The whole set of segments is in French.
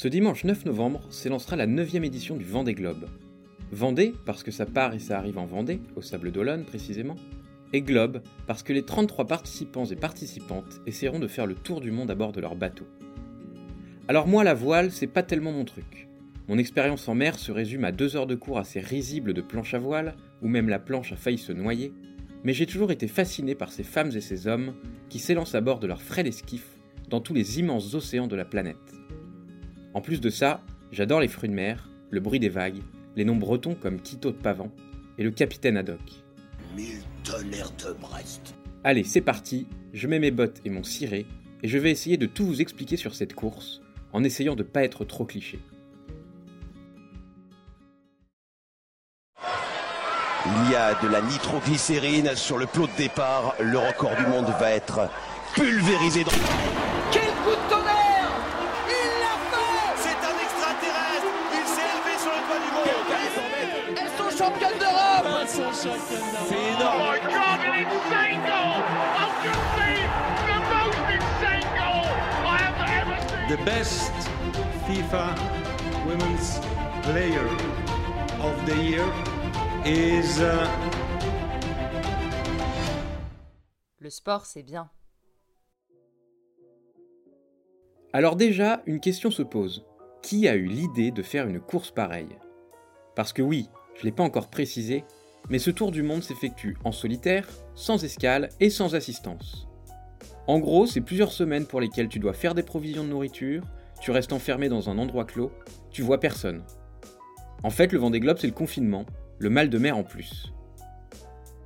Ce dimanche 9 novembre s'élancera la 9ème édition du Vendée Globe. Vendée, parce que ça part et ça arrive en Vendée, au Sable d'Olonne précisément, et Globe, parce que les 33 participants et participantes essaieront de faire le tour du monde à bord de leur bateau. Alors moi, la voile, c'est pas tellement mon truc. Mon expérience en mer se résume à deux heures de cours assez risibles de planche à voile, où même la planche a failli se noyer, mais j'ai toujours été fasciné par ces femmes et ces hommes qui s'élancent à bord de leur frêle esquif dans tous les immenses océans de la planète. En plus de ça, j'adore les fruits de mer, le bruit des vagues, les noms bretons comme Quito de Pavan et le capitaine Haddock. Mille tonnerres de Brest. Allez, c'est parti, je mets mes bottes et mon ciré, et je vais essayer de tout vous expliquer sur cette course, en essayant de pas être trop cliché. Il y a de la nitroglycérine sur le plot de départ. Le record du monde va être pulvérisé dans... C'est énorme Oh my God, an insane goal! I've just seen the most insane goal I have ever seen! the best FIFA Women's Player of the Year is uh, Le sport, c'est bien. Alors déjà, une question se pose. Qui a eu l'idée de faire une course pareille? Parce que oui, je ne l'ai pas encore précisé, mais ce tour du monde s'effectue en solitaire, sans escale et sans assistance. En gros, c'est plusieurs semaines pour lesquelles tu dois faire des provisions de nourriture, tu restes enfermé dans un endroit clos, tu vois personne. En fait, le Vendée Globe, c'est le confinement, le mal de mer en plus.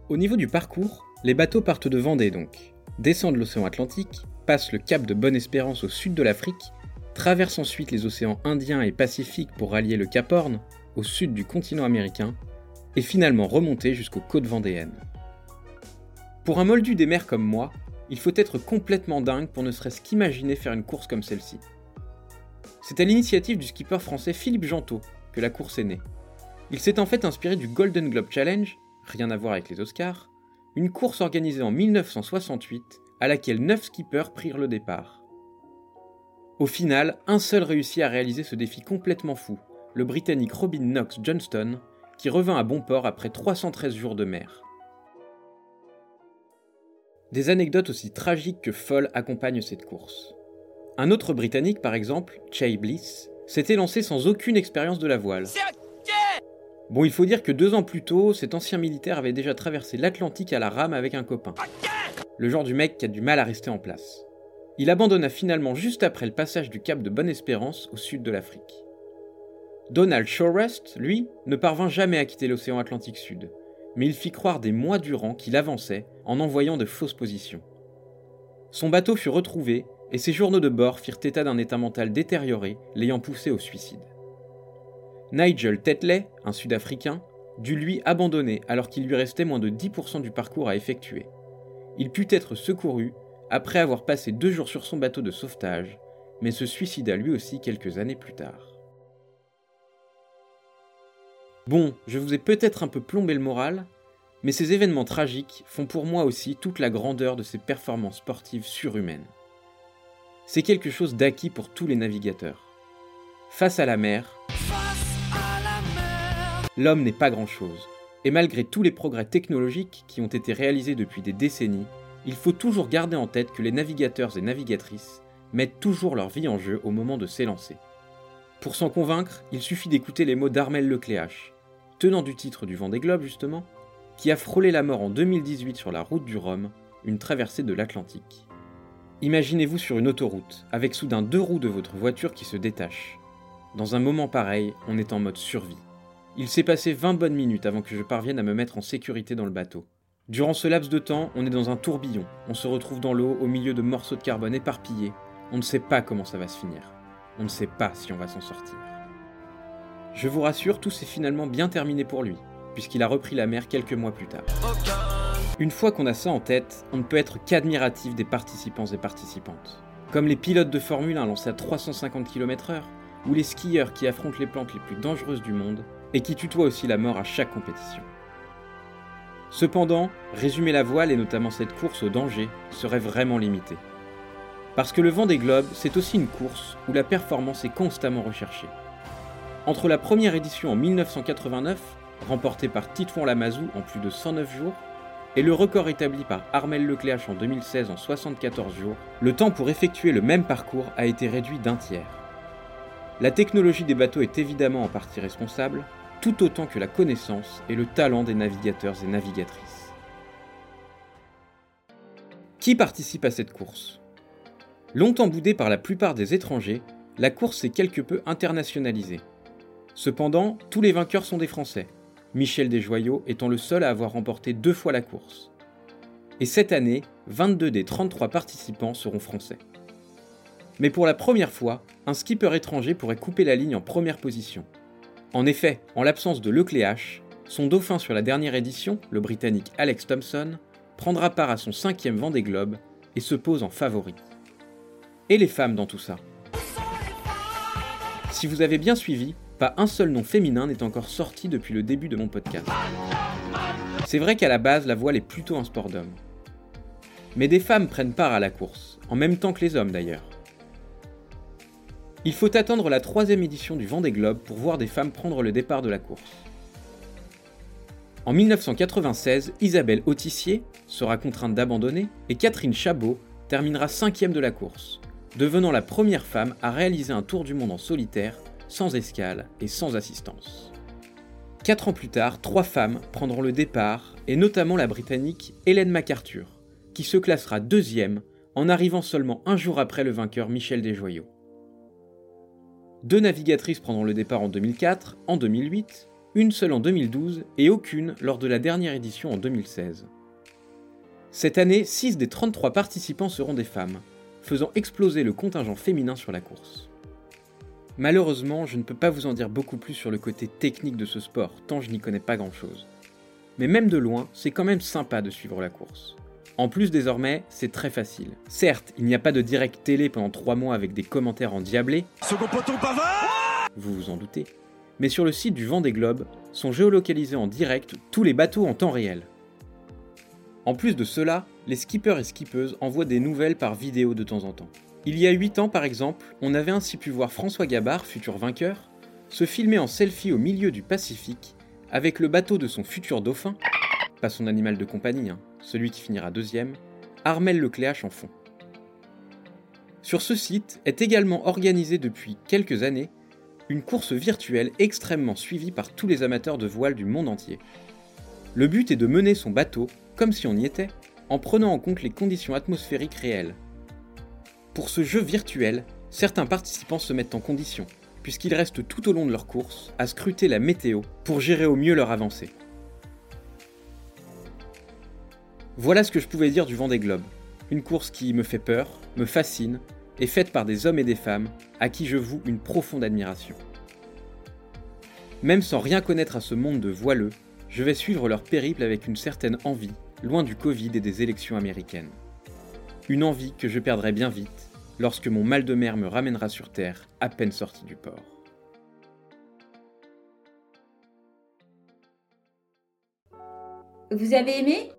Au niveau du parcours, les bateaux partent de Vendée donc, descendent l'océan Atlantique, passent le cap de Bonne-Espérance au sud de l'Afrique, traversent ensuite les océans Indien et Pacifique pour rallier le Cap Horn, au sud du continent américain, et finalement remonter jusqu'aux côtes vendéennes. Pour un moldu des mers comme moi, il faut être complètement dingue pour ne serait-ce qu'imaginer faire une course comme celle-ci. C'est à l'initiative du skipper français Philippe Gentot que la course est née. Il s'est en fait inspiré du Golden Globe Challenge, rien à voir avec les Oscars, une course organisée en 1968 à laquelle 9 skippers prirent le départ. Au final, un seul réussit à réaliser ce défi complètement fou, le Britannique Robin Knox Johnston, qui revint à bon port après 313 jours de mer. Des anecdotes aussi tragiques que folles accompagnent cette course. Un autre Britannique, par exemple, Chay Bliss, s'était lancé sans aucune expérience de la voile. Bon, il faut dire que deux ans plus tôt, cet ancien militaire avait déjà traversé l'Atlantique à la rame avec un copain. Le genre du mec qui a du mal à rester en place. Il abandonna finalement juste après le passage du cap de Bonne-Espérance au sud de l'Afrique. Donald Shorest, lui, ne parvint jamais à quitter l'océan Atlantique Sud, mais il fit croire des mois durant qu'il avançait en envoyant de fausses positions. Son bateau fut retrouvé et ses journaux de bord firent état d'un état mental détérioré, l'ayant poussé au suicide. Nigel Tetley, un Sud-Africain, dut lui abandonner alors qu'il lui restait moins de 10% du parcours à effectuer. Il put être secouru après avoir passé deux jours sur son bateau de sauvetage, mais se suicida lui aussi quelques années plus tard. Bon, je vous ai peut-être un peu plombé le moral, mais ces événements tragiques font pour moi aussi toute la grandeur de ces performances sportives surhumaines. C'est quelque chose d'acquis pour tous les navigateurs. Face à la mer, l'homme n'est pas grand-chose, et malgré tous les progrès technologiques qui ont été réalisés depuis des décennies, il faut toujours garder en tête que les navigateurs et navigatrices mettent toujours leur vie en jeu au moment de s'élancer. Pour s'en convaincre, il suffit d'écouter les mots d'Armel Lecléache, tenant du titre du Vendée Globe justement, qui a frôlé la mort en 2018 sur la route du Rhum, une traversée de l'Atlantique. Imaginez-vous sur une autoroute, avec soudain deux roues de votre voiture qui se détachent. Dans un moment pareil, on est en mode survie. Il s'est passé 20 bonnes minutes avant que je parvienne à me mettre en sécurité dans le bateau. Durant ce laps de temps, on est dans un tourbillon, on se retrouve dans l'eau au milieu de morceaux de carbone éparpillés, on ne sait pas comment ça va se finir, on ne sait pas si on va s'en sortir. Je vous rassure, tout s'est finalement bien terminé pour lui, puisqu'il a repris la mer quelques mois plus tard. Une fois qu'on a ça en tête, on ne peut être qu'admiratif des participants et participantes. Comme les pilotes de Formule 1 lancés à 350 km/h, ou les skieurs qui affrontent les plantes les plus dangereuses du monde, et qui tutoient aussi la mort à chaque compétition. Cependant, résumer la voile et notamment cette course au danger serait vraiment limité. Parce que le vent des globes, c'est aussi une course où la performance est constamment recherchée. Entre la première édition en 1989, remportée par Titouan Lamazou en plus de 109 jours, et le record établi par Armel Lecléache en 2016 en 74 jours, le temps pour effectuer le même parcours a été réduit d'un tiers. La technologie des bateaux est évidemment en partie responsable, tout autant que la connaissance et le talent des navigateurs et navigatrices. Qui participe à cette course? Longtemps boudée par la plupart des étrangers, la course s'est quelque peu internationalisée. Cependant, tous les vainqueurs sont des Français, Michel Desjoyaux étant le seul à avoir remporté deux fois la course. Et cette année, 22 des 33 participants seront français. Mais pour la première fois, un skipper étranger pourrait couper la ligne en première position. En effet, en l'absence de Lecléache, son dauphin sur la dernière édition, le britannique Alex Thompson, prendra part à son cinquième Vendée Globe et se pose en favori. Et les femmes dans tout ça? Si vous avez bien suivi, pas un seul nom féminin n'est encore sorti depuis le début de mon podcast. C'est vrai qu'à la base, la voile est plutôt un sport d'hommes. Mais des femmes prennent part à la course, en même temps que les hommes d'ailleurs. Il faut attendre la troisième édition du Vendée Globe pour voir des femmes prendre le départ de la course. En 1996, Isabelle Autissier sera contrainte d'abandonner et Catherine Chabot terminera cinquième de la course, devenant la première femme à réaliser un tour du monde en solitaire sans escale et sans assistance. Quatre ans plus tard, trois femmes prendront le départ, et notamment la Britannique Hélène MacArthur, qui se classera deuxième en arrivant seulement un jour après le vainqueur Michel Desjoyaux. Deux navigatrices prendront le départ en 2004, en 2008, une seule en 2012 et aucune lors de la dernière édition en 2016. Cette année, 6 des 33 participants seront des femmes, faisant exploser le contingent féminin sur la course. Malheureusement, je ne peux pas vous en dire beaucoup plus sur le côté technique de ce sport, tant je n'y connais pas grand-chose. Mais même de loin, c'est quand même sympa de suivre la course. En plus désormais, c'est très facile. Certes, il n'y a pas de direct télé pendant 3 mois avec des commentaires endiablés. Second poteau Vous vous en doutez. Mais sur le site du Vendée Globe, sont géolocalisés en direct tous les bateaux en temps réel. En plus de cela, les skippers et skippeuses envoient des nouvelles par vidéo de temps en temps. Il y a 8 ans par exemple, on avait ainsi pu voir François Gabard, futur vainqueur, se filmer en selfie au milieu du Pacifique avec le bateau de son futur dauphin, pas son animal de compagnie, hein, celui qui finira deuxième, Armel Lecléache en fond. Sur ce site est également organisée depuis quelques années une course virtuelle extrêmement suivie par tous les amateurs de voile du monde entier. Le but est de mener son bateau, comme si on y était, en prenant en compte les conditions atmosphériques réelles, pour ce jeu virtuel, certains participants se mettent en condition, puisqu'ils restent tout au long de leur course à scruter la météo pour gérer au mieux leur avancée. Voilà ce que je pouvais dire du vent des globes. Une course qui me fait peur, me fascine, et faite par des hommes et des femmes à qui je voue une profonde admiration. Même sans rien connaître à ce monde de voileux, je vais suivre leur périple avec une certaine envie, loin du Covid et des élections américaines. Une envie que je perdrai bien vite lorsque mon mal de mer me ramènera sur Terre à peine sorti du port. Vous avez aimé?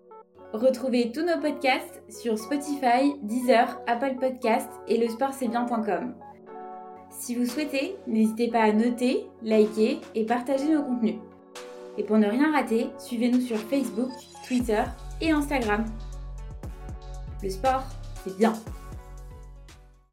Retrouvez tous nos podcasts sur Spotify, Deezer, Apple Podcasts et le. Si vous souhaitez, n'hésitez pas à noter, liker et partager nos contenus. Et pour ne rien rater, suivez-nous sur Facebook, Twitter et Instagram. Le sport, c'est bien.